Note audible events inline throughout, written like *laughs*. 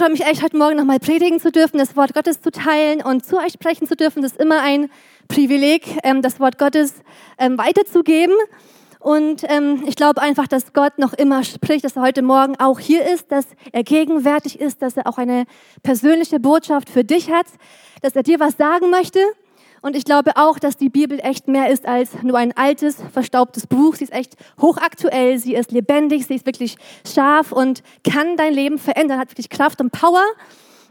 Freue mich echt, heute Morgen nochmal predigen zu dürfen, das Wort Gottes zu teilen und zu euch sprechen zu dürfen. Das ist immer ein Privileg, ähm, das Wort Gottes ähm, weiterzugeben. Und ähm, ich glaube einfach, dass Gott noch immer spricht, dass er heute Morgen auch hier ist, dass er gegenwärtig ist, dass er auch eine persönliche Botschaft für dich hat, dass er dir was sagen möchte. Und ich glaube auch, dass die Bibel echt mehr ist als nur ein altes, verstaubtes Buch. Sie ist echt hochaktuell, sie ist lebendig, sie ist wirklich scharf und kann dein Leben verändern, hat wirklich Kraft und Power.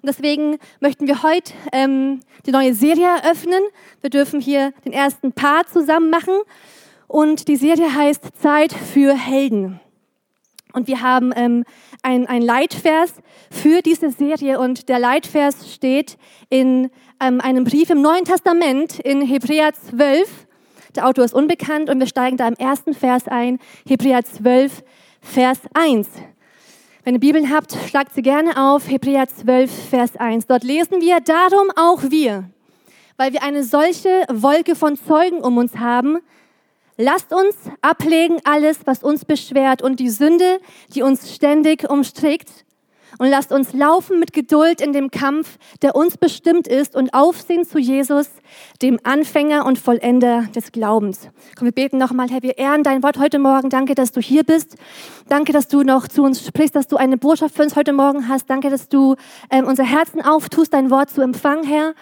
Und deswegen möchten wir heute ähm, die neue Serie eröffnen. Wir dürfen hier den ersten Part zusammen machen. Und die Serie heißt Zeit für Helden. Und wir haben ähm, ein, ein Leitvers für diese Serie. Und der Leitvers steht in einem Brief im Neuen Testament in Hebräer 12. Der Autor ist unbekannt und wir steigen da im ersten Vers ein. Hebräer 12, Vers 1. Wenn ihr Bibeln habt, schlagt sie gerne auf. Hebräer 12, Vers 1. Dort lesen wir, darum auch wir, weil wir eine solche Wolke von Zeugen um uns haben, lasst uns ablegen alles, was uns beschwert und die Sünde, die uns ständig umstrickt und lasst uns laufen mit Geduld in dem Kampf, der uns bestimmt ist und aufsehen zu Jesus, dem Anfänger und Vollender des Glaubens. Komm, wir beten nochmal, Herr, wir ehren dein Wort heute Morgen. Danke, dass du hier bist. Danke, dass du noch zu uns sprichst, dass du eine Botschaft für uns heute Morgen hast. Danke, dass du ähm, unser Herzen auftust, dein Wort zu empfangen, Herr.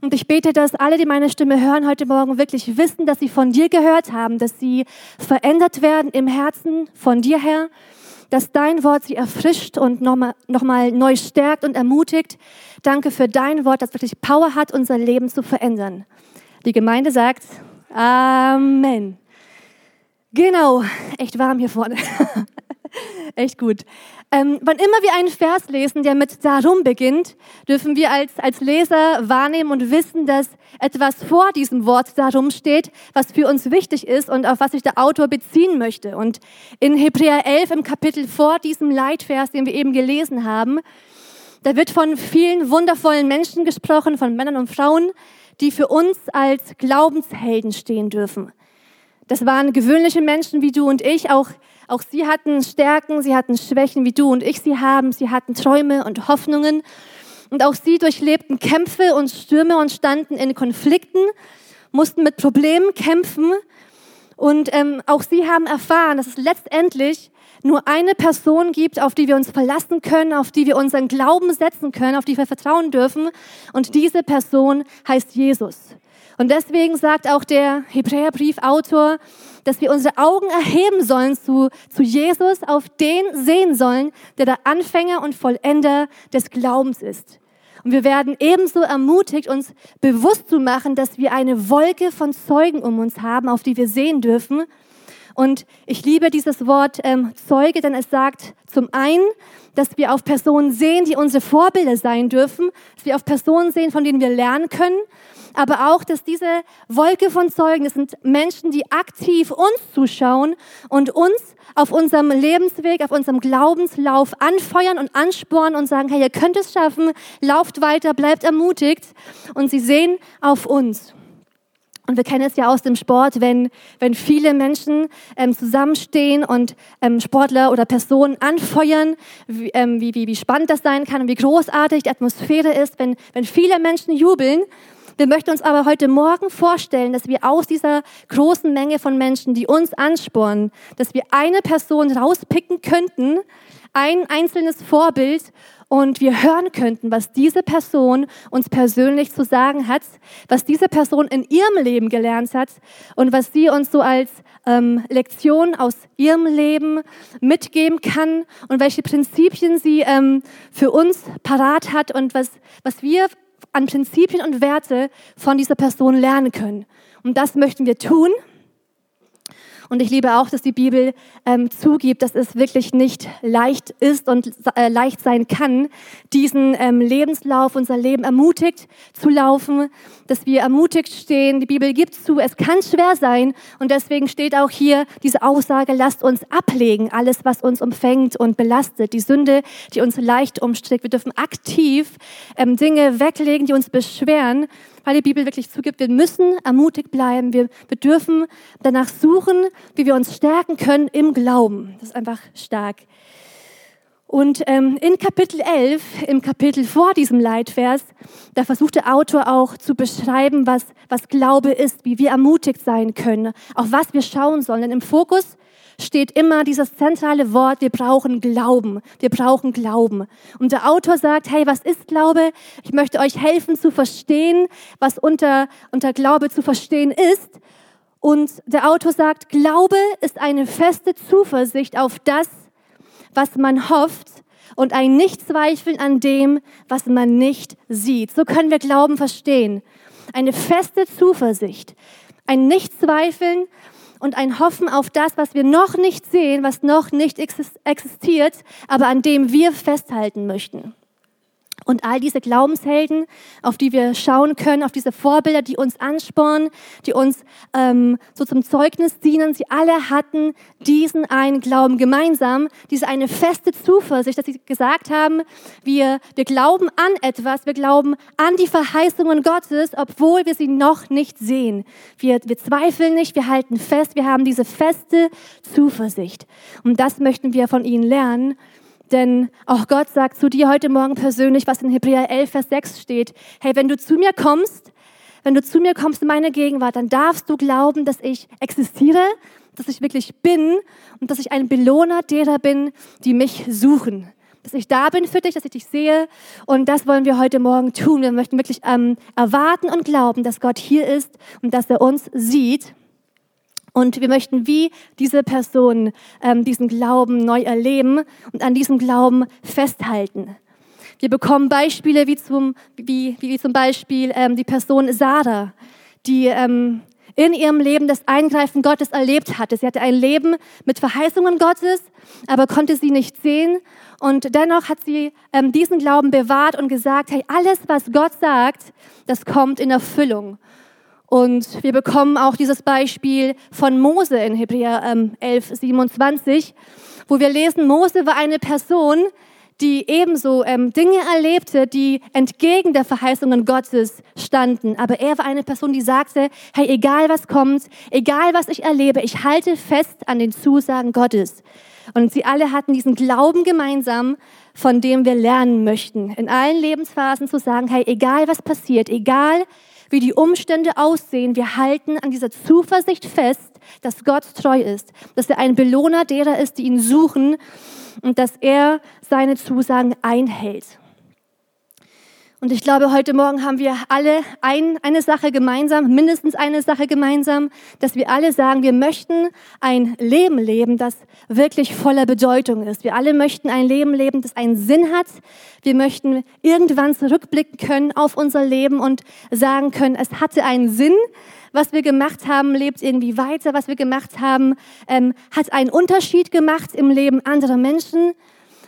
Und ich bete, dass alle, die meine Stimme hören heute Morgen, wirklich wissen, dass sie von dir gehört haben, dass sie verändert werden im Herzen von dir, Herr dass dein Wort sie erfrischt und nochmal noch mal neu stärkt und ermutigt. Danke für dein Wort, das wirklich Power hat, unser Leben zu verändern. Die Gemeinde sagt Amen. Genau, echt warm hier vorne. *laughs* echt gut. Ähm, wann immer wir einen Vers lesen, der mit darum beginnt, dürfen wir als, als Leser wahrnehmen und wissen, dass etwas vor diesem Wort darum steht, was für uns wichtig ist und auf was sich der Autor beziehen möchte. Und in Hebräer 11 im Kapitel vor diesem Leitvers, den wir eben gelesen haben, da wird von vielen wundervollen Menschen gesprochen, von Männern und Frauen, die für uns als Glaubenshelden stehen dürfen. Das waren gewöhnliche Menschen wie du und ich, auch auch sie hatten Stärken, sie hatten Schwächen, wie du und ich sie haben. Sie hatten Träume und Hoffnungen. Und auch sie durchlebten Kämpfe und Stürme und standen in Konflikten, mussten mit Problemen kämpfen. Und ähm, auch sie haben erfahren, dass es letztendlich nur eine Person gibt, auf die wir uns verlassen können, auf die wir unseren Glauben setzen können, auf die wir vertrauen dürfen. Und diese Person heißt Jesus. Und deswegen sagt auch der Hebräerbriefautor, dass wir unsere Augen erheben sollen zu, zu Jesus, auf den sehen sollen, der der Anfänger und Vollender des Glaubens ist. Und wir werden ebenso ermutigt, uns bewusst zu machen, dass wir eine Wolke von Zeugen um uns haben, auf die wir sehen dürfen. Und ich liebe dieses Wort ähm, Zeuge, denn es sagt zum einen, dass wir auf Personen sehen, die unsere Vorbilder sein dürfen, dass wir auf Personen sehen, von denen wir lernen können aber auch, dass diese Wolke von Zeugen, das sind Menschen, die aktiv uns zuschauen und uns auf unserem Lebensweg, auf unserem Glaubenslauf anfeuern und anspornen und sagen, hey, ihr könnt es schaffen, lauft weiter, bleibt ermutigt und sie sehen auf uns. Und wir kennen es ja aus dem Sport, wenn, wenn viele Menschen ähm, zusammenstehen und ähm, Sportler oder Personen anfeuern, wie, ähm, wie, wie, wie spannend das sein kann und wie großartig die Atmosphäre ist, wenn, wenn viele Menschen jubeln. Wir möchten uns aber heute Morgen vorstellen, dass wir aus dieser großen Menge von Menschen, die uns anspornen, dass wir eine Person rauspicken könnten, ein einzelnes Vorbild und wir hören könnten, was diese Person uns persönlich zu sagen hat, was diese Person in ihrem Leben gelernt hat und was sie uns so als ähm, Lektion aus ihrem Leben mitgeben kann und welche Prinzipien sie ähm, für uns parat hat und was, was wir an Prinzipien und Werte von dieser Person lernen können. Und das möchten wir tun. Und ich liebe auch, dass die Bibel ähm, zugibt, dass es wirklich nicht leicht ist und äh, leicht sein kann, diesen ähm, Lebenslauf, unser Leben ermutigt zu laufen, dass wir ermutigt stehen. Die Bibel gibt zu, es kann schwer sein. Und deswegen steht auch hier diese Aussage, lasst uns ablegen, alles, was uns umfängt und belastet, die Sünde, die uns leicht umstrickt. Wir dürfen aktiv ähm, Dinge weglegen, die uns beschweren weil die Bibel wirklich zugibt, wir müssen ermutigt bleiben. Wir, wir dürfen danach suchen, wie wir uns stärken können im Glauben. Das ist einfach stark. Und ähm, in Kapitel 11, im Kapitel vor diesem Leitvers, da versucht der Autor auch zu beschreiben, was, was Glaube ist, wie wir ermutigt sein können, auf was wir schauen sollen. Denn im Fokus steht immer dieses zentrale Wort, wir brauchen Glauben. Wir brauchen Glauben. Und der Autor sagt, hey, was ist Glaube? Ich möchte euch helfen zu verstehen, was unter, unter Glaube zu verstehen ist. Und der Autor sagt, Glaube ist eine feste Zuversicht auf das, was man hofft und ein Nichtzweifeln an dem, was man nicht sieht. So können wir Glauben verstehen. Eine feste Zuversicht, ein Nichtzweifeln und ein Hoffen auf das, was wir noch nicht sehen, was noch nicht existiert, aber an dem wir festhalten möchten. Und all diese Glaubenshelden, auf die wir schauen können, auf diese Vorbilder, die uns anspornen, die uns ähm, so zum Zeugnis dienen, sie alle hatten diesen einen Glauben gemeinsam, diese eine feste Zuversicht, dass sie gesagt haben, wir, wir glauben an etwas, wir glauben an die Verheißungen Gottes, obwohl wir sie noch nicht sehen. Wir, wir zweifeln nicht, wir halten fest, wir haben diese feste Zuversicht. Und das möchten wir von ihnen lernen. Denn auch Gott sagt zu dir heute Morgen persönlich, was in Hebräer 11, Vers 6 steht. Hey, wenn du zu mir kommst, wenn du zu mir kommst in meine Gegenwart, dann darfst du glauben, dass ich existiere, dass ich wirklich bin und dass ich ein Belohner derer bin, die mich suchen. Dass ich da bin für dich, dass ich dich sehe. Und das wollen wir heute Morgen tun. Wir möchten wirklich ähm, erwarten und glauben, dass Gott hier ist und dass er uns sieht. Und wir möchten wie diese Person ähm, diesen Glauben neu erleben und an diesem Glauben festhalten. Wir bekommen Beispiele wie zum, wie, wie zum Beispiel ähm, die Person Sarah, die ähm, in ihrem Leben das Eingreifen Gottes erlebt hatte. Sie hatte ein Leben mit Verheißungen Gottes, aber konnte sie nicht sehen. Und dennoch hat sie ähm, diesen Glauben bewahrt und gesagt, hey, alles, was Gott sagt, das kommt in Erfüllung. Und wir bekommen auch dieses Beispiel von Mose in Hebräer ähm, 11, 27, wo wir lesen, Mose war eine Person, die ebenso ähm, Dinge erlebte, die entgegen der Verheißungen Gottes standen. Aber er war eine Person, die sagte, hey, egal was kommt, egal was ich erlebe, ich halte fest an den Zusagen Gottes. Und sie alle hatten diesen Glauben gemeinsam, von dem wir lernen möchten, in allen Lebensphasen zu sagen, hey, egal was passiert, egal wie die Umstände aussehen, wir halten an dieser Zuversicht fest, dass Gott treu ist, dass er ein Belohner derer ist, die ihn suchen und dass er seine Zusagen einhält. Und ich glaube, heute Morgen haben wir alle ein, eine Sache gemeinsam, mindestens eine Sache gemeinsam, dass wir alle sagen, wir möchten ein Leben leben, das wirklich voller Bedeutung ist. Wir alle möchten ein Leben leben, das einen Sinn hat. Wir möchten irgendwann zurückblicken können auf unser Leben und sagen können, es hatte einen Sinn. Was wir gemacht haben, lebt irgendwie weiter. Was wir gemacht haben, ähm, hat einen Unterschied gemacht im Leben anderer Menschen.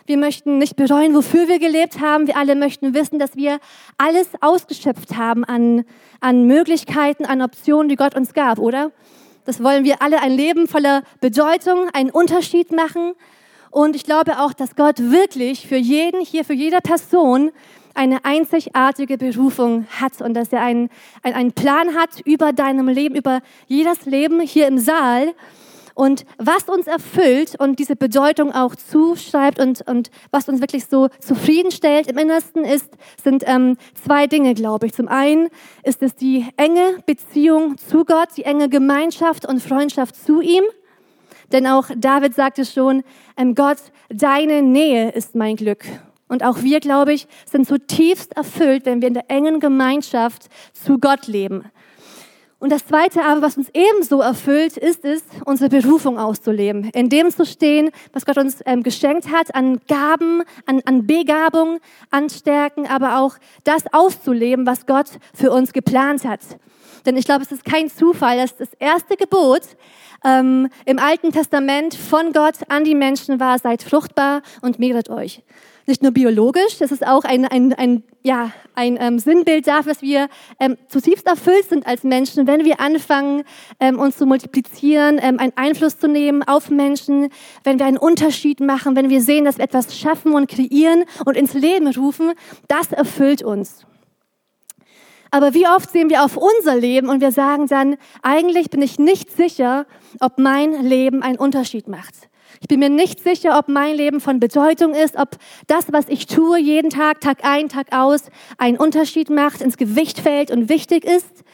Wir möchten nicht bereuen, wofür wir gelebt haben. Wir alle möchten wissen, dass wir alles ausgeschöpft haben an, an Möglichkeiten, an Optionen, die Gott uns gab, oder? Das wollen wir alle ein Leben voller Bedeutung, einen Unterschied machen. Und ich glaube auch, dass Gott wirklich für jeden hier, für jede Person eine einzigartige Berufung hat und dass er einen, einen Plan hat über deinem Leben, über jedes Leben hier im Saal und was uns erfüllt und diese Bedeutung auch zuschreibt und, und was uns wirklich so zufriedenstellt im Innersten ist, sind ähm, zwei Dinge, glaube ich. Zum einen ist es die enge Beziehung zu Gott, die enge Gemeinschaft und Freundschaft zu ihm. Denn auch David sagte schon, ähm, Gott, deine Nähe ist mein Glück. Und auch wir, glaube ich, sind zutiefst erfüllt, wenn wir in der engen Gemeinschaft zu Gott leben. Und das Zweite aber, was uns ebenso erfüllt, ist es, unsere Berufung auszuleben. In dem zu stehen, was Gott uns ähm, geschenkt hat, an Gaben, an, an Begabung, an Stärken, aber auch das auszuleben, was Gott für uns geplant hat. Denn ich glaube, es ist kein Zufall, dass das erste Gebot ähm, im Alten Testament von Gott an die Menschen war, seid fruchtbar und mehret euch nicht nur biologisch, das ist auch ein, ein, ein, ja, ein ähm, Sinnbild dafür, dass wir ähm, zutiefst erfüllt sind als Menschen, wenn wir anfangen, ähm, uns zu multiplizieren, ähm, einen Einfluss zu nehmen auf Menschen, wenn wir einen Unterschied machen, wenn wir sehen, dass wir etwas schaffen und kreieren und ins Leben rufen, das erfüllt uns. Aber wie oft sehen wir auf unser Leben und wir sagen dann, eigentlich bin ich nicht sicher, ob mein Leben einen Unterschied macht. Ich bin mir nicht sicher, ob mein Leben von Bedeutung ist, ob das, was ich tue, jeden Tag, Tag ein, Tag aus, einen Unterschied macht, ins Gewicht fällt und wichtig ist.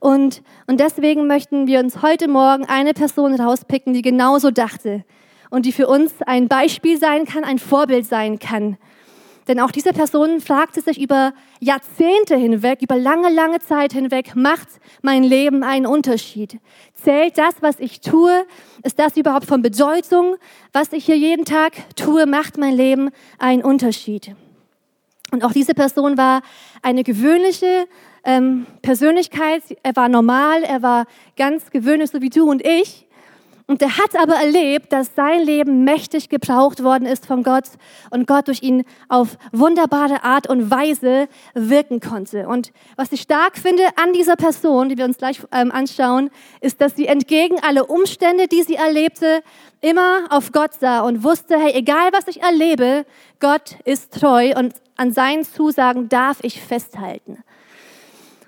Und, und deswegen möchten wir uns heute Morgen eine Person rauspicken, die genauso dachte und die für uns ein Beispiel sein kann, ein Vorbild sein kann. Denn auch diese Person fragte sich über Jahrzehnte hinweg, über lange, lange Zeit hinweg, macht mein Leben einen Unterschied? Zählt das, was ich tue? Ist das überhaupt von Bedeutung? Was ich hier jeden Tag tue, macht mein Leben einen Unterschied? Und auch diese Person war eine gewöhnliche ähm, Persönlichkeit. Er war normal, er war ganz gewöhnlich, so wie du und ich. Und er hat aber erlebt, dass sein Leben mächtig gebraucht worden ist von Gott und Gott durch ihn auf wunderbare Art und Weise wirken konnte. Und was ich stark finde an dieser Person, die wir uns gleich ähm, anschauen, ist, dass sie entgegen alle Umstände, die sie erlebte, immer auf Gott sah und wusste, hey, egal was ich erlebe, Gott ist treu und an seinen Zusagen darf ich festhalten.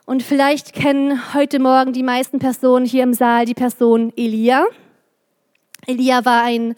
Und vielleicht kennen heute Morgen die meisten Personen hier im Saal die Person Elia. Elia war ein,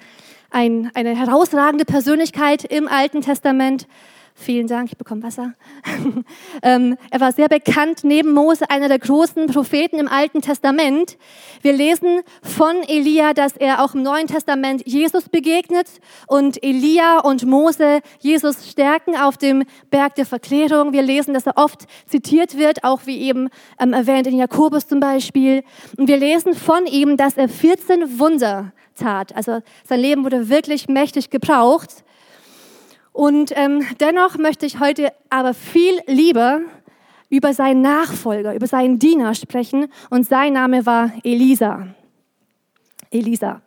ein, eine herausragende Persönlichkeit im Alten Testament. Vielen Dank, ich bekomme Wasser. *laughs* ähm, er war sehr bekannt neben Mose, einer der großen Propheten im Alten Testament. Wir lesen von Elia, dass er auch im Neuen Testament Jesus begegnet und Elia und Mose Jesus stärken auf dem Berg der Verklärung. Wir lesen, dass er oft zitiert wird, auch wie eben ähm, erwähnt in Jakobus zum Beispiel. Und wir lesen von ihm, dass er 14 Wunder tat. Also sein Leben wurde wirklich mächtig gebraucht. Und ähm, dennoch möchte ich heute aber viel lieber über seinen Nachfolger, über seinen Diener sprechen. Und sein Name war Elisa. Elisa.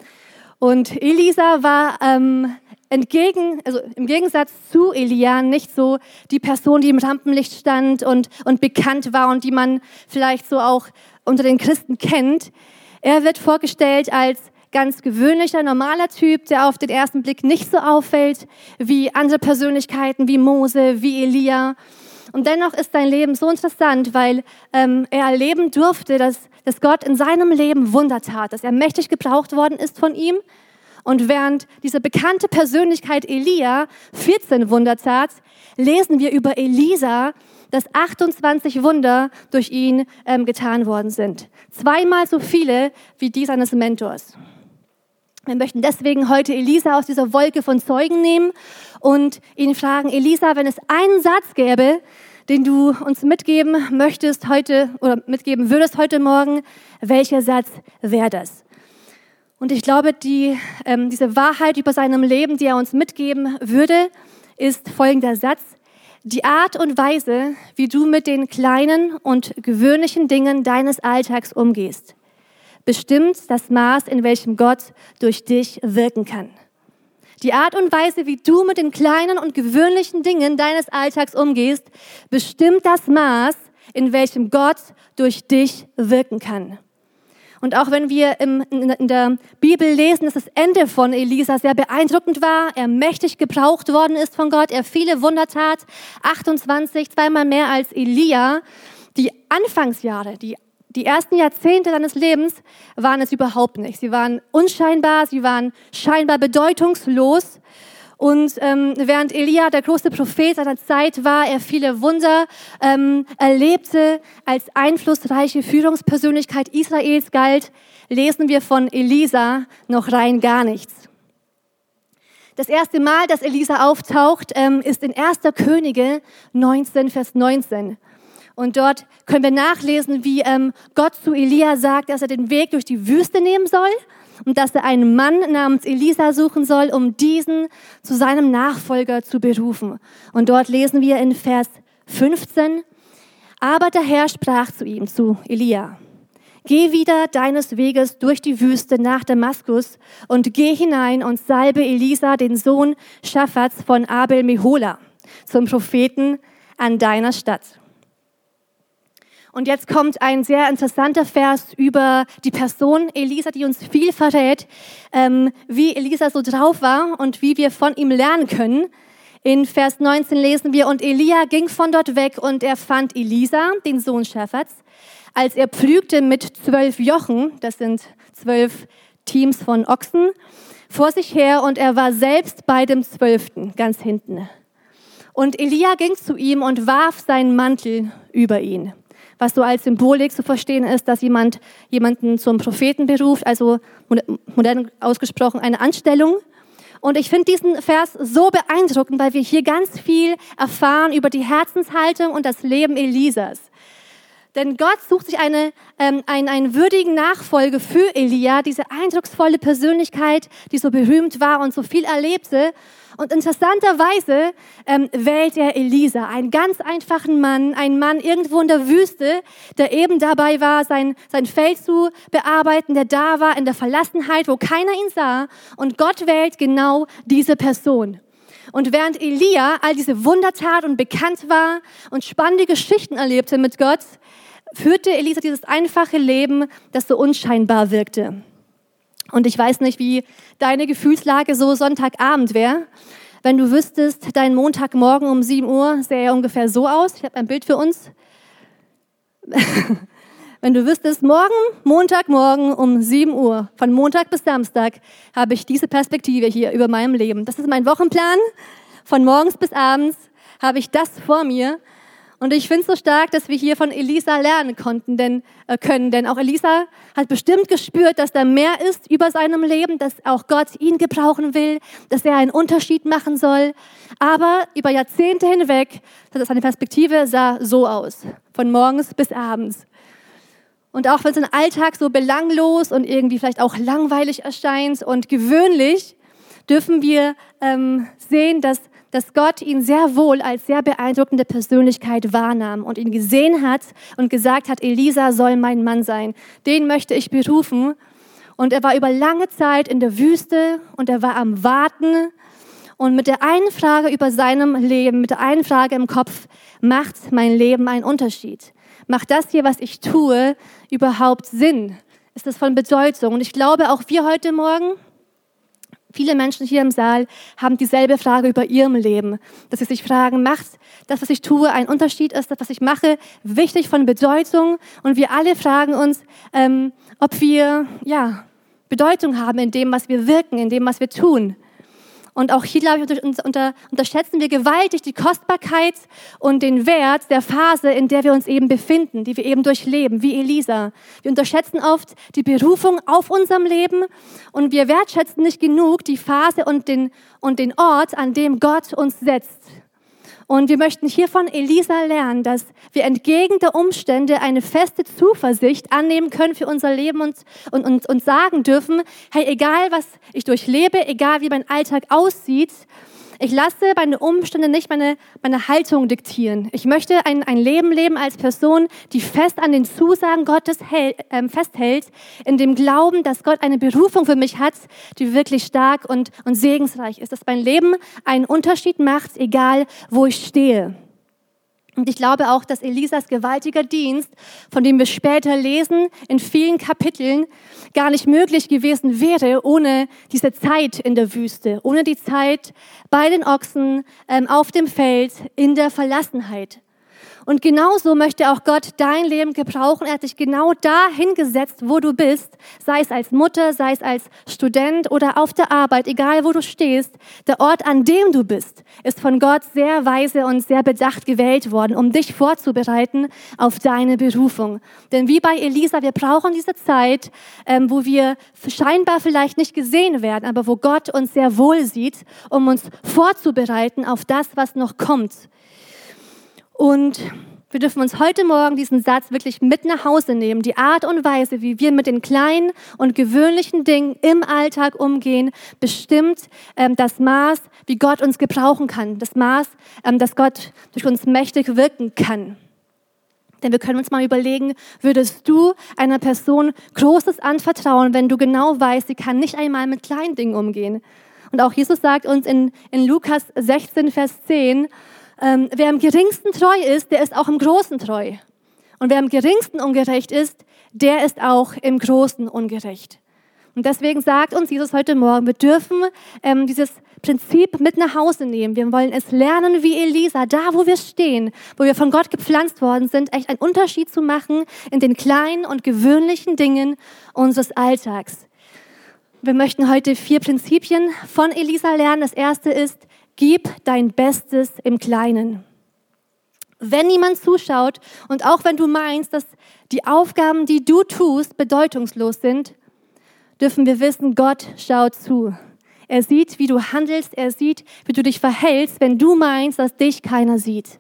Und Elisa war ähm, entgegen, also im Gegensatz zu Elia nicht so die Person, die im Rampenlicht stand und, und bekannt war und die man vielleicht so auch unter den Christen kennt. Er wird vorgestellt als ganz gewöhnlicher, normaler Typ, der auf den ersten Blick nicht so auffällt wie andere Persönlichkeiten, wie Mose, wie Elia. Und dennoch ist sein Leben so interessant, weil ähm, er erleben durfte, dass, dass Gott in seinem Leben Wunder tat, dass er mächtig gebraucht worden ist von ihm. Und während diese bekannte Persönlichkeit Elia 14 Wunder tat, lesen wir über Elisa, dass 28 Wunder durch ihn ähm, getan worden sind. Zweimal so viele wie die seines Mentors. Wir möchten deswegen heute Elisa aus dieser Wolke von Zeugen nehmen und ihn fragen, Elisa, wenn es einen Satz gäbe, den du uns mitgeben möchtest heute oder mitgeben würdest heute Morgen, welcher Satz wäre das? Und ich glaube, die, ähm, diese Wahrheit über seinem Leben, die er uns mitgeben würde, ist folgender Satz. Die Art und Weise, wie du mit den kleinen und gewöhnlichen Dingen deines Alltags umgehst, bestimmt das Maß, in welchem Gott durch dich wirken kann. Die Art und Weise, wie du mit den kleinen und gewöhnlichen Dingen deines Alltags umgehst, bestimmt das Maß, in welchem Gott durch dich wirken kann. Und auch wenn wir im, in der Bibel lesen, dass das Ende von Elisa sehr beeindruckend war, er mächtig gebraucht worden ist von Gott, er viele Wunder tat, 28, zweimal mehr als Elia, die Anfangsjahre, die die ersten Jahrzehnte seines Lebens waren es überhaupt nicht. Sie waren unscheinbar, sie waren scheinbar bedeutungslos. Und ähm, während Elia der große Prophet seiner Zeit war, er viele Wunder ähm, erlebte, als einflussreiche Führungspersönlichkeit Israels galt, lesen wir von Elisa noch rein gar nichts. Das erste Mal, dass Elisa auftaucht, ähm, ist in 1. Könige 19, Vers 19. Und dort können wir nachlesen, wie ähm, Gott zu Elia sagt, dass er den Weg durch die Wüste nehmen soll und dass er einen Mann namens Elisa suchen soll, um diesen zu seinem Nachfolger zu berufen. Und dort lesen wir in Vers 15, aber der Herr sprach zu ihm, zu Elia, Geh wieder deines Weges durch die Wüste nach Damaskus und geh hinein und salbe Elisa, den Sohn Schaffats von Abel Mehola, zum Propheten an deiner Stadt. Und jetzt kommt ein sehr interessanter Vers über die Person Elisa, die uns viel verrät, ähm, wie Elisa so drauf war und wie wir von ihm lernen können. In Vers 19 lesen wir, und Elia ging von dort weg und er fand Elisa, den Sohn Schäferts, als er pflügte mit zwölf Jochen, das sind zwölf Teams von Ochsen, vor sich her und er war selbst bei dem Zwölften, ganz hinten. Und Elia ging zu ihm und warf seinen Mantel über ihn. Was so als Symbolik zu verstehen ist, dass jemand jemanden zum Propheten beruft, also modern ausgesprochen eine Anstellung. Und ich finde diesen Vers so beeindruckend, weil wir hier ganz viel erfahren über die Herzenshaltung und das Leben Elisas. Denn Gott sucht sich eine, ähm, einen, einen würdigen Nachfolge für Elia, diese eindrucksvolle Persönlichkeit, die so berühmt war und so viel erlebte. Und interessanterweise ähm, wählt er Elisa, einen ganz einfachen Mann, einen Mann irgendwo in der Wüste, der eben dabei war, sein, sein Feld zu bearbeiten, der da war in der Verlassenheit, wo keiner ihn sah. Und Gott wählt genau diese Person. Und während Elia all diese Wundertat und bekannt war und spannende Geschichten erlebte mit Gott, führte Elisa dieses einfache Leben, das so unscheinbar wirkte. Und ich weiß nicht, wie deine Gefühlslage so Sonntagabend wäre. Wenn du wüsstest, dein Montagmorgen um 7 Uhr sähe ungefähr so aus. Ich habe ein Bild für uns. *laughs* Wenn du wüsstest, morgen, Montagmorgen um 7 Uhr, von Montag bis Samstag, habe ich diese Perspektive hier über meinem Leben. Das ist mein Wochenplan. Von morgens bis abends habe ich das vor mir. Und ich finde es so stark, dass wir hier von Elisa lernen konnten, denn, äh, können. Denn auch Elisa hat bestimmt gespürt, dass da mehr ist über seinem Leben, dass auch Gott ihn gebrauchen will, dass er einen Unterschied machen soll. Aber über Jahrzehnte hinweg, seine Perspektive sah so aus. Von morgens bis abends. Und auch wenn sein Alltag so belanglos und irgendwie vielleicht auch langweilig erscheint und gewöhnlich, dürfen wir ähm, sehen, dass dass Gott ihn sehr wohl als sehr beeindruckende Persönlichkeit wahrnahm und ihn gesehen hat und gesagt hat, Elisa soll mein Mann sein. Den möchte ich berufen. Und er war über lange Zeit in der Wüste und er war am Warten. Und mit der einen Frage über seinem Leben, mit der einen Frage im Kopf, macht mein Leben einen Unterschied? Macht das hier, was ich tue, überhaupt Sinn? Ist das von Bedeutung? Und ich glaube, auch wir heute Morgen, Viele Menschen hier im Saal haben dieselbe Frage über ihrem Leben, dass sie sich fragen, macht das, was ich tue, einen Unterschied? Ist das, was ich mache, wichtig von Bedeutung? Und wir alle fragen uns, ähm, ob wir ja, Bedeutung haben in dem, was wir wirken, in dem, was wir tun. Und auch hier, glaube ich, unter, unter, unterschätzen wir gewaltig die Kostbarkeit und den Wert der Phase, in der wir uns eben befinden, die wir eben durchleben, wie Elisa. Wir unterschätzen oft die Berufung auf unserem Leben und wir wertschätzen nicht genug die Phase und den, und den Ort, an dem Gott uns setzt. Und wir möchten hier von Elisa lernen, dass wir entgegen der Umstände eine feste Zuversicht annehmen können für unser Leben und, und, und, und sagen dürfen, hey, egal was ich durchlebe, egal wie mein Alltag aussieht, ich lasse meine Umstände nicht meine, meine Haltung diktieren. Ich möchte ein, ein Leben leben als Person, die fest an den Zusagen Gottes hält, äh, festhält, in dem Glauben, dass Gott eine Berufung für mich hat, die wirklich stark und, und segensreich ist, dass mein Leben einen Unterschied macht, egal wo ich stehe. Und ich glaube auch, dass Elisas gewaltiger Dienst, von dem wir später lesen, in vielen Kapiteln gar nicht möglich gewesen wäre ohne diese Zeit in der Wüste, ohne die Zeit bei den Ochsen, ähm, auf dem Feld, in der Verlassenheit. Und genauso möchte auch Gott dein Leben gebrauchen. Er hat dich genau da hingesetzt, wo du bist, sei es als Mutter, sei es als Student oder auf der Arbeit, egal wo du stehst. Der Ort, an dem du bist, ist von Gott sehr weise und sehr bedacht gewählt worden, um dich vorzubereiten auf deine Berufung. Denn wie bei Elisa, wir brauchen diese Zeit, ähm, wo wir scheinbar vielleicht nicht gesehen werden, aber wo Gott uns sehr wohl sieht, um uns vorzubereiten auf das, was noch kommt. Und wir dürfen uns heute Morgen diesen Satz wirklich mit nach Hause nehmen. Die Art und Weise, wie wir mit den kleinen und gewöhnlichen Dingen im Alltag umgehen, bestimmt ähm, das Maß, wie Gott uns gebrauchen kann. Das Maß, ähm, dass Gott durch uns mächtig wirken kann. Denn wir können uns mal überlegen, würdest du einer Person Großes anvertrauen, wenn du genau weißt, sie kann nicht einmal mit kleinen Dingen umgehen. Und auch Jesus sagt uns in, in Lukas 16, Vers 10, ähm, wer am geringsten treu ist, der ist auch im Großen treu. Und wer am geringsten ungerecht ist, der ist auch im Großen ungerecht. Und deswegen sagt uns Jesus heute Morgen, wir dürfen ähm, dieses Prinzip mit nach Hause nehmen. Wir wollen es lernen wie Elisa, da wo wir stehen, wo wir von Gott gepflanzt worden sind, echt einen Unterschied zu machen in den kleinen und gewöhnlichen Dingen unseres Alltags. Wir möchten heute vier Prinzipien von Elisa lernen. Das erste ist, gib dein Bestes im Kleinen. Wenn niemand zuschaut und auch wenn du meinst, dass die Aufgaben, die du tust, bedeutungslos sind, dürfen wir wissen, Gott schaut zu. Er sieht, wie du handelst, er sieht, wie du dich verhältst, wenn du meinst, dass dich keiner sieht.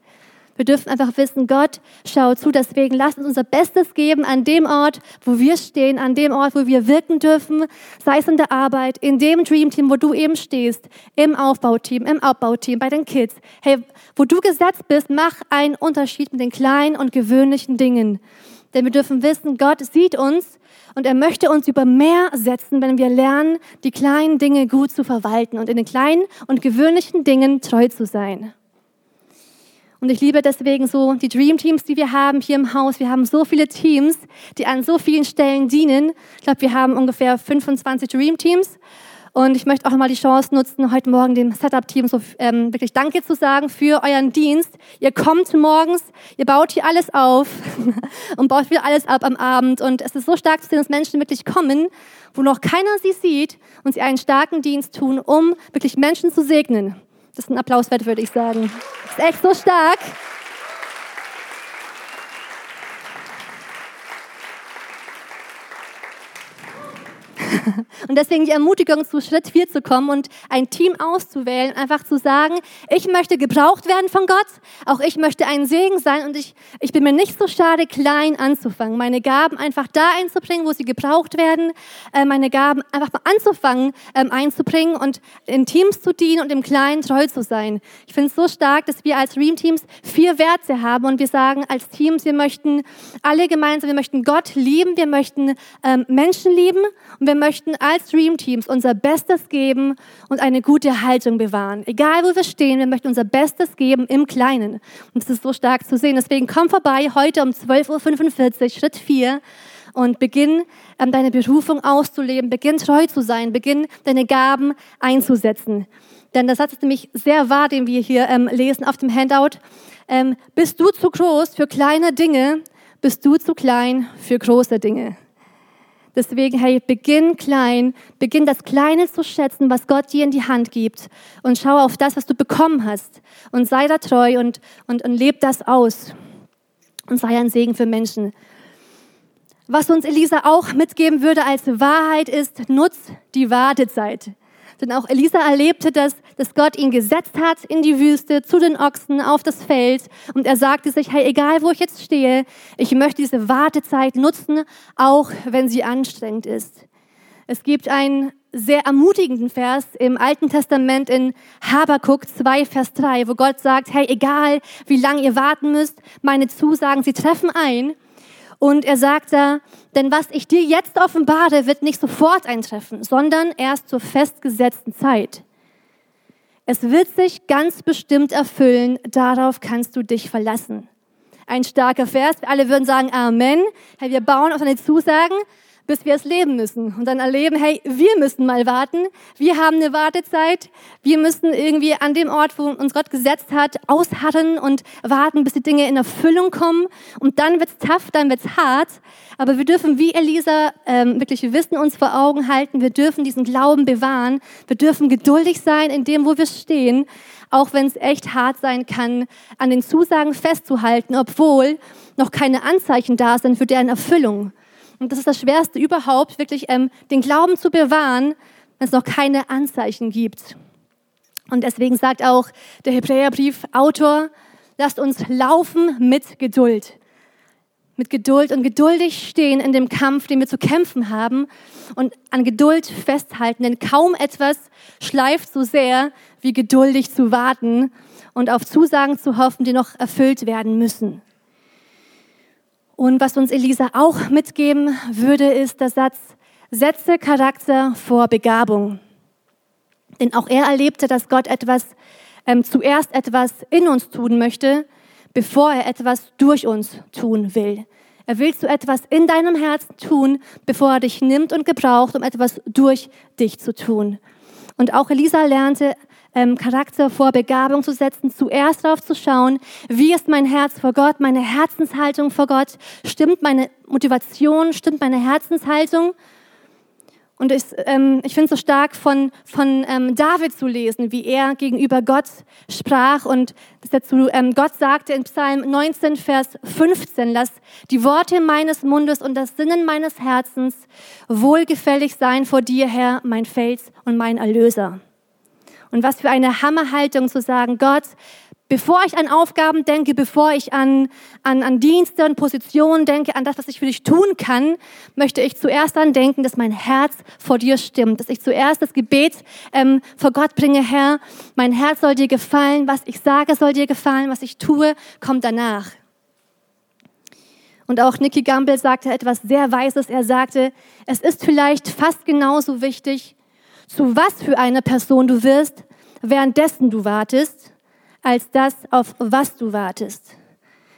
Wir dürfen einfach wissen, Gott schaut zu. Deswegen lasst uns unser Bestes geben an dem Ort, wo wir stehen, an dem Ort, wo wir wirken dürfen, sei es in der Arbeit, in dem Dreamteam, wo du eben stehst, im Aufbauteam, im Abbauteam, bei den Kids. Hey, wo du gesetzt bist, mach einen Unterschied mit den kleinen und gewöhnlichen Dingen. Denn wir dürfen wissen, Gott sieht uns und er möchte uns über mehr setzen, wenn wir lernen, die kleinen Dinge gut zu verwalten und in den kleinen und gewöhnlichen Dingen treu zu sein. Und ich liebe deswegen so die Dream Teams, die wir haben hier im Haus. Wir haben so viele Teams, die an so vielen Stellen dienen. Ich glaube, wir haben ungefähr 25 Dream Teams. Und ich möchte auch mal die Chance nutzen, heute Morgen dem Setup-Team so ähm, wirklich Danke zu sagen für euren Dienst. Ihr kommt morgens, ihr baut hier alles auf *laughs* und baut wieder alles ab am Abend. Und es ist so stark zu sehen, dass Menschen wirklich kommen, wo noch keiner sie sieht und sie einen starken Dienst tun, um wirklich Menschen zu segnen. Das ist ein Applaus wert, würde ich sagen. Das ist echt so stark. *laughs* Und deswegen die Ermutigung, zu Schritt 4 zu kommen und ein Team auszuwählen, einfach zu sagen, ich möchte gebraucht werden von Gott, auch ich möchte ein Segen sein und ich, ich bin mir nicht so schade, klein anzufangen, meine Gaben einfach da einzubringen, wo sie gebraucht werden, äh, meine Gaben einfach mal anzufangen ähm, einzubringen und in Teams zu dienen und im Kleinen treu zu sein. Ich finde es so stark, dass wir als Dream Teams vier Werte haben und wir sagen als Teams, wir möchten alle gemeinsam, wir möchten Gott lieben, wir möchten ähm, Menschen lieben und wir möchten als Dream Teams unser Bestes geben und eine gute Haltung bewahren. Egal wo wir stehen, wir möchten unser Bestes geben im Kleinen. Und es ist so stark zu sehen. Deswegen komm vorbei heute um 12.45 Uhr, Schritt 4 und beginn ähm, deine Berufung auszuleben, beginn treu zu sein, beginn deine Gaben einzusetzen. Denn der Satz ist nämlich sehr wahr, den wir hier ähm, lesen auf dem Handout. Ähm, bist du zu groß für kleine Dinge, bist du zu klein für große Dinge. Deswegen, hey, beginn klein, beginn das Kleine zu schätzen, was Gott dir in die Hand gibt und schau auf das, was du bekommen hast und sei da treu und, und, und leb das aus und sei ein Segen für Menschen. Was uns Elisa auch mitgeben würde als Wahrheit ist, nutz die Wartezeit. Denn auch Elisa erlebte das, dass Gott ihn gesetzt hat in die Wüste, zu den Ochsen, auf das Feld. Und er sagte sich, hey, egal wo ich jetzt stehe, ich möchte diese Wartezeit nutzen, auch wenn sie anstrengend ist. Es gibt einen sehr ermutigenden Vers im Alten Testament in Habakuk 2, Vers 3, wo Gott sagt, hey, egal wie lange ihr warten müsst, meine Zusagen, sie treffen ein. Und er sagt da, denn was ich dir jetzt offenbare, wird nicht sofort eintreffen, sondern erst zur festgesetzten Zeit. Es wird sich ganz bestimmt erfüllen, darauf kannst du dich verlassen. Ein starker Vers, alle würden sagen Amen. Wir bauen auf deine Zusagen, bis wir es leben müssen und dann erleben, hey, wir müssen mal warten, wir haben eine Wartezeit, wir müssen irgendwie an dem Ort, wo uns Gott gesetzt hat, ausharren und warten, bis die Dinge in Erfüllung kommen. Und dann wird's tough, dann wird's hart, aber wir dürfen wie Elisa ähm, wirklich Wissen uns vor Augen halten, wir dürfen diesen Glauben bewahren, wir dürfen geduldig sein in dem, wo wir stehen, auch wenn es echt hart sein kann, an den Zusagen festzuhalten, obwohl noch keine Anzeichen da sind für deren Erfüllung. Und das ist das Schwerste überhaupt, wirklich ähm, den Glauben zu bewahren, wenn es noch keine Anzeichen gibt. Und deswegen sagt auch der Hebräerbrief-Autor, lasst uns laufen mit Geduld. Mit Geduld und geduldig stehen in dem Kampf, den wir zu kämpfen haben und an Geduld festhalten, denn kaum etwas schleift so sehr, wie geduldig zu warten und auf Zusagen zu hoffen, die noch erfüllt werden müssen. Und was uns Elisa auch mitgeben würde, ist der Satz, setze Charakter vor Begabung. Denn auch er erlebte, dass Gott etwas, ähm, zuerst etwas in uns tun möchte, bevor er etwas durch uns tun will. Er will zu etwas in deinem Herzen tun, bevor er dich nimmt und gebraucht, um etwas durch dich zu tun. Und auch Elisa lernte, ähm, Charakter vor Begabung zu setzen, zuerst darauf zu schauen, wie ist mein Herz vor Gott, meine Herzenshaltung vor Gott, stimmt meine Motivation, stimmt meine Herzenshaltung Und ich, ähm, ich finde es so stark von, von ähm, David zu lesen, wie er gegenüber Gott sprach und dazu ähm, Gott sagte in Psalm 19, Vers 15, lass die Worte meines Mundes und das Sinnen meines Herzens wohlgefällig sein vor dir, Herr, mein Fels und mein Erlöser. Und was für eine Hammerhaltung zu sagen, Gott, Bevor ich an Aufgaben denke, bevor ich an, an, an Dienste und Positionen denke, an das, was ich für dich tun kann, möchte ich zuerst an denken, dass mein Herz vor dir stimmt, dass ich zuerst das Gebet ähm, vor Gott bringe, Herr, mein Herz soll dir gefallen, was ich sage soll dir gefallen, was ich tue, kommt danach. Und auch Nicky Gamble sagte etwas sehr Weises. Er sagte, es ist vielleicht fast genauso wichtig, zu was für einer Person du wirst, währenddessen du wartest, als das, auf was du wartest.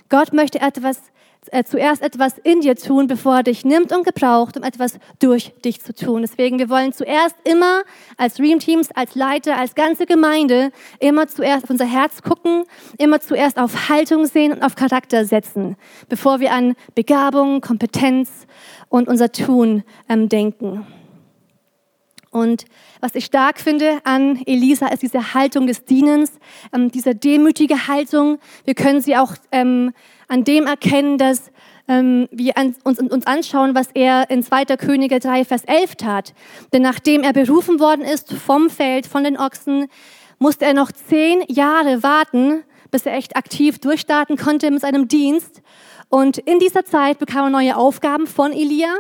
Gott möchte etwas, äh, zuerst etwas in dir tun, bevor er dich nimmt und gebraucht, um etwas durch dich zu tun. Deswegen, wir wollen zuerst immer als Dream Teams, als Leiter, als ganze Gemeinde immer zuerst auf unser Herz gucken, immer zuerst auf Haltung sehen und auf Charakter setzen, bevor wir an Begabung, Kompetenz und unser Tun ähm, denken. Und was ich stark finde an Elisa ist diese Haltung des Dienens, ähm, diese demütige Haltung. Wir können sie auch ähm, an dem erkennen, dass ähm, wir an, uns, uns anschauen, was er in 2. Könige 3, Vers 11 tat. Denn nachdem er berufen worden ist vom Feld, von den Ochsen, musste er noch zehn Jahre warten, bis er echt aktiv durchstarten konnte mit seinem Dienst. Und in dieser Zeit bekam er neue Aufgaben von Elia.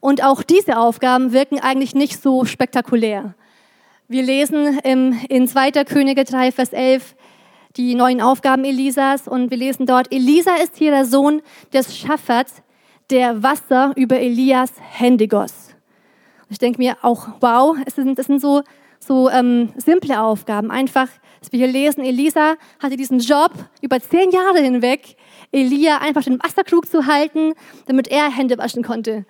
Und auch diese Aufgaben wirken eigentlich nicht so spektakulär. Wir lesen im, in 2. Könige 3, Vers 11 die neuen Aufgaben Elisas und wir lesen dort, Elisa ist hier der Sohn des Schaffers, der Wasser über Elias Hände goss. ich denke mir auch, wow, es sind, das sind so, so ähm, simple Aufgaben. Einfach, dass wir hier lesen, Elisa hatte diesen Job über zehn Jahre hinweg, Elia einfach den Wasserkrug zu halten, damit er Hände waschen konnte.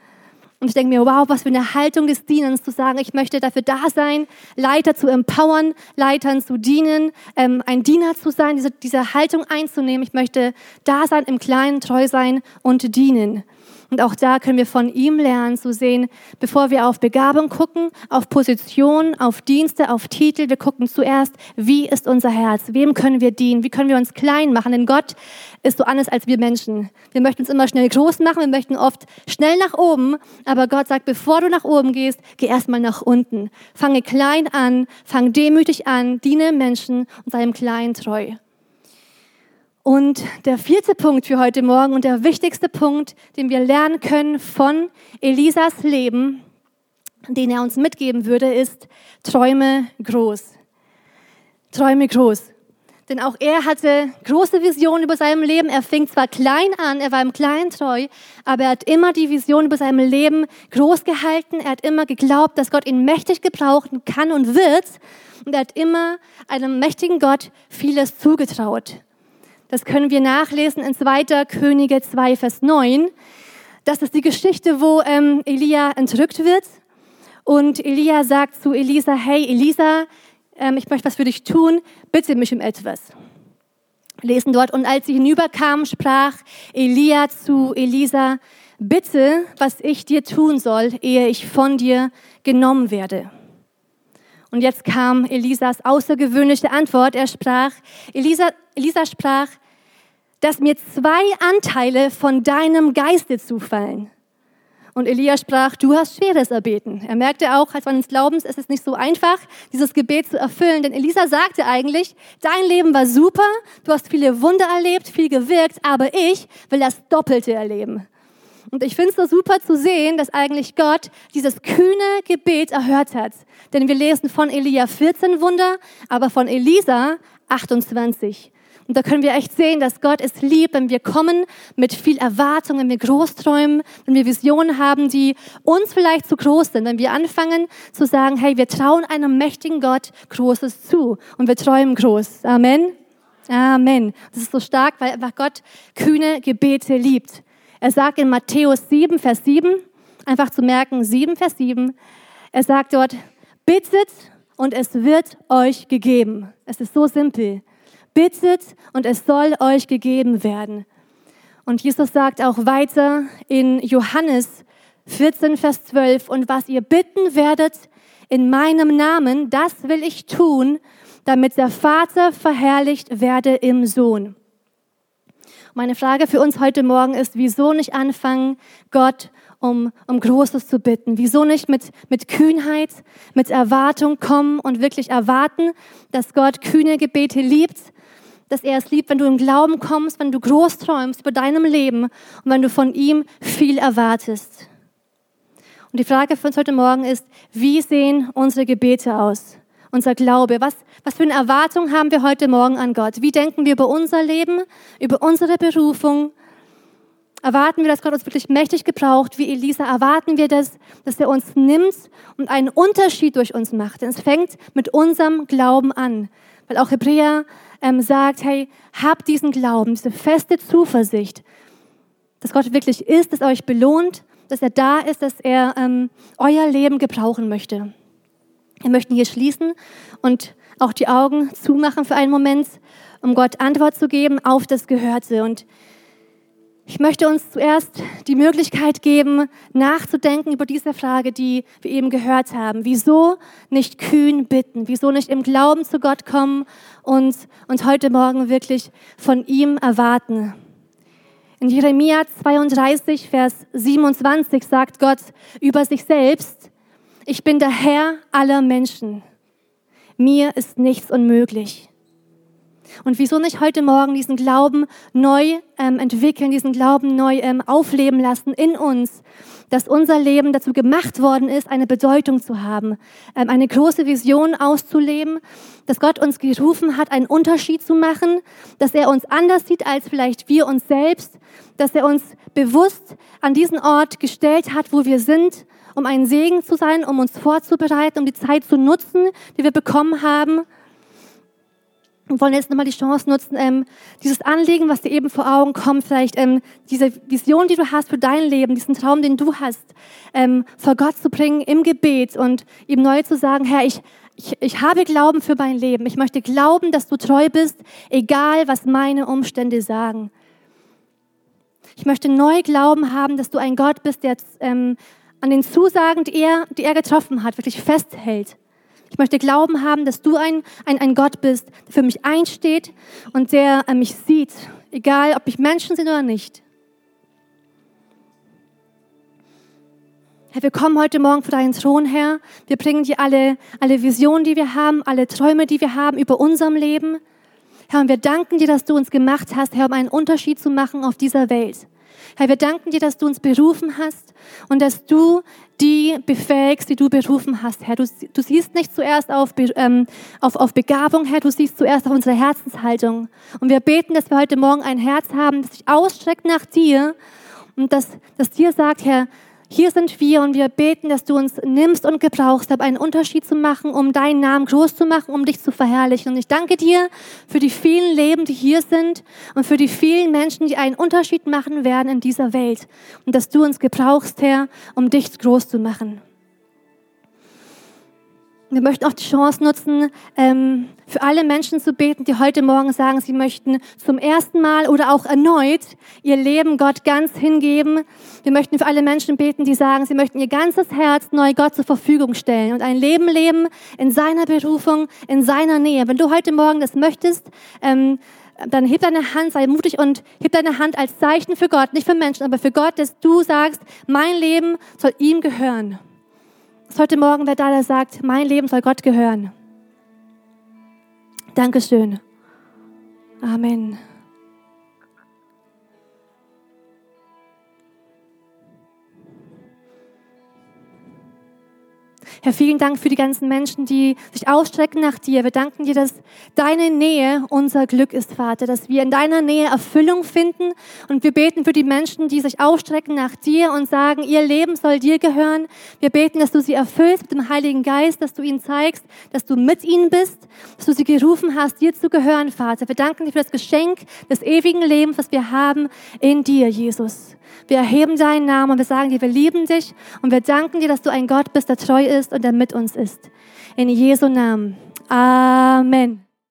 Und ich denke mir, wow, was für eine Haltung des Dienens, zu sagen, ich möchte dafür da sein, Leiter zu empowern, Leitern zu dienen, ähm, ein Diener zu sein, diese, diese Haltung einzunehmen. Ich möchte da sein, im Kleinen treu sein und dienen. Und auch da können wir von ihm lernen zu sehen, bevor wir auf Begabung gucken, auf Position, auf Dienste, auf Titel, wir gucken zuerst, wie ist unser Herz? Wem können wir dienen? Wie können wir uns klein machen? Denn Gott ist so anders als wir Menschen. Wir möchten uns immer schnell groß machen, wir möchten oft schnell nach oben, aber Gott sagt, bevor du nach oben gehst, geh erstmal nach unten. Fange klein an, fang demütig an, diene Menschen und sei im Kleinen treu. Und der vierte Punkt für heute Morgen und der wichtigste Punkt, den wir lernen können von Elisas Leben, den er uns mitgeben würde, ist, träume groß. Träume groß. Denn auch er hatte große Visionen über sein Leben. Er fing zwar klein an, er war im Kleinen treu, aber er hat immer die Vision über sein Leben groß gehalten. Er hat immer geglaubt, dass Gott ihn mächtig gebrauchen kann und wird. Und er hat immer einem mächtigen Gott vieles zugetraut. Das können wir nachlesen in 2. Könige 2, Vers 9. Das ist die Geschichte, wo ähm, Elia entrückt wird. Und Elia sagt zu Elisa, hey Elisa, ähm, ich möchte was für dich tun, bitte mich um etwas. Lesen dort, und als sie hinüberkamen, sprach Elia zu Elisa, bitte, was ich dir tun soll, ehe ich von dir genommen werde. Und jetzt kam Elisas außergewöhnliche Antwort. Er sprach, Elisa, Elisa sprach, dass mir zwei Anteile von deinem Geiste zufallen. Und Elia sprach, du hast Schweres erbeten. Er merkte auch, als man des Glaubens, es ist nicht so einfach, dieses Gebet zu erfüllen. Denn Elisa sagte eigentlich, dein Leben war super, du hast viele Wunder erlebt, viel gewirkt, aber ich will das Doppelte erleben. Und ich finde es so super zu sehen, dass eigentlich Gott dieses kühne Gebet erhört hat. Denn wir lesen von Elia 14 Wunder, aber von Elisa 28. Und da können wir echt sehen, dass Gott es liebt, wenn wir kommen mit viel Erwartung, wenn wir groß träumen, wenn wir Visionen haben, die uns vielleicht zu groß sind, wenn wir anfangen zu sagen, hey, wir trauen einem mächtigen Gott Großes zu und wir träumen groß. Amen. Amen. Das ist so stark, weil einfach Gott kühne Gebete liebt. Er sagt in Matthäus 7, Vers 7, einfach zu merken, 7, Vers 7, er sagt dort, bittet und es wird euch gegeben. Es ist so simpel. Bittet und es soll euch gegeben werden. Und Jesus sagt auch weiter in Johannes 14, Vers 12. Und was ihr bitten werdet in meinem Namen, das will ich tun, damit der Vater verherrlicht werde im Sohn. Meine Frage für uns heute Morgen ist, wieso nicht anfangen, Gott um, um Großes zu bitten? Wieso nicht mit, mit Kühnheit, mit Erwartung kommen und wirklich erwarten, dass Gott kühne Gebete liebt, dass er es liebt, wenn du im Glauben kommst, wenn du groß träumst über deinem Leben und wenn du von ihm viel erwartest. Und die Frage für uns heute Morgen ist, wie sehen unsere Gebete aus? Unser Glaube, was, was für eine Erwartung haben wir heute Morgen an Gott? Wie denken wir über unser Leben, über unsere Berufung? Erwarten wir, dass Gott uns wirklich mächtig gebraucht, wie Elisa? Erwarten wir das, dass er uns nimmt und einen Unterschied durch uns macht? Denn es fängt mit unserem Glauben an. Weil auch Hebräer ähm, sagt, hey, habt diesen Glauben, diese feste Zuversicht, dass Gott wirklich ist, dass er euch belohnt, dass er da ist, dass er ähm, euer Leben gebrauchen möchte. Wir möchten hier schließen und auch die Augen zumachen für einen Moment, um Gott Antwort zu geben auf das Gehörte. Und ich möchte uns zuerst die Möglichkeit geben, nachzudenken über diese Frage, die wir eben gehört haben. Wieso nicht kühn bitten? Wieso nicht im Glauben zu Gott kommen und, und heute Morgen wirklich von ihm erwarten? In Jeremia 32, Vers 27 sagt Gott über sich selbst, ich bin der Herr aller Menschen. Mir ist nichts unmöglich. Und wieso nicht heute Morgen diesen Glauben neu ähm, entwickeln, diesen Glauben neu ähm, aufleben lassen in uns, dass unser Leben dazu gemacht worden ist, eine Bedeutung zu haben, ähm, eine große Vision auszuleben, dass Gott uns gerufen hat, einen Unterschied zu machen, dass er uns anders sieht als vielleicht wir uns selbst, dass er uns bewusst an diesen Ort gestellt hat, wo wir sind, um ein Segen zu sein, um uns vorzubereiten, um die Zeit zu nutzen, die wir bekommen haben und wollen jetzt nochmal die Chance nutzen, ähm, dieses Anliegen, was dir eben vor Augen kommt, vielleicht ähm, diese Vision, die du hast für dein Leben, diesen Traum, den du hast, ähm, vor Gott zu bringen im Gebet und ihm neu zu sagen, Herr, ich, ich, ich habe Glauben für mein Leben. Ich möchte glauben, dass du treu bist, egal was meine Umstände sagen. Ich möchte neu Glauben haben, dass du ein Gott bist, der ähm, an den Zusagen, die er, die er getroffen hat, wirklich festhält. Ich möchte Glauben haben, dass du ein, ein, ein Gott bist, der für mich einsteht und der äh, mich sieht, egal ob ich Menschen sind oder nicht. Herr, wir kommen heute Morgen vor deinen Thron, Herr. Wir bringen dir alle, alle Visionen, die wir haben, alle Träume, die wir haben über unserem Leben. Herr, und wir danken dir, dass du uns gemacht hast, Herr, um einen Unterschied zu machen auf dieser Welt. Herr, wir danken dir, dass du uns berufen hast und dass du die befähigst, die du berufen hast, Herr. Du, du siehst nicht zuerst auf, ähm, auf, auf Begabung, Herr, du siehst zuerst auf unsere Herzenshaltung. Und wir beten, dass wir heute Morgen ein Herz haben, das sich ausstreckt nach dir und das, das dir sagt, Herr, hier sind wir und wir beten, dass du uns nimmst und gebrauchst, um einen Unterschied zu machen, um deinen Namen groß zu machen, um dich zu verherrlichen. Und ich danke dir für die vielen Leben, die hier sind und für die vielen Menschen, die einen Unterschied machen werden in dieser Welt. Und dass du uns gebrauchst, Herr, um dich groß zu machen. Wir möchten auch die Chance nutzen, ähm, für alle Menschen zu beten, die heute Morgen sagen, sie möchten zum ersten Mal oder auch erneut ihr Leben Gott ganz hingeben. Wir möchten für alle Menschen beten, die sagen, sie möchten ihr ganzes Herz neu Gott zur Verfügung stellen und ein Leben leben in seiner Berufung, in seiner Nähe. Wenn du heute Morgen das möchtest, ähm, dann heb deine Hand, sei mutig und heb deine Hand als Zeichen für Gott, nicht für Menschen, aber für Gott, dass du sagst, mein Leben soll ihm gehören dass heute Morgen wer da, der sagt, mein Leben soll Gott gehören. Dankeschön. Amen. Herr, vielen Dank für die ganzen Menschen, die sich ausstrecken nach dir. Wir danken dir, dass deine Nähe unser Glück ist, Vater, dass wir in deiner Nähe Erfüllung finden. Und wir beten für die Menschen, die sich ausstrecken nach dir und sagen, ihr Leben soll dir gehören. Wir beten, dass du sie erfüllst mit dem Heiligen Geist, dass du ihnen zeigst, dass du mit ihnen bist, dass du sie gerufen hast, dir zu gehören, Vater. Wir danken dir für das Geschenk des ewigen Lebens, was wir haben in dir, Jesus. Wir erheben deinen Namen und wir sagen dir, wir lieben dich und wir danken dir, dass du ein Gott bist, der treu ist und der mit uns ist. In Jesu Namen. Amen.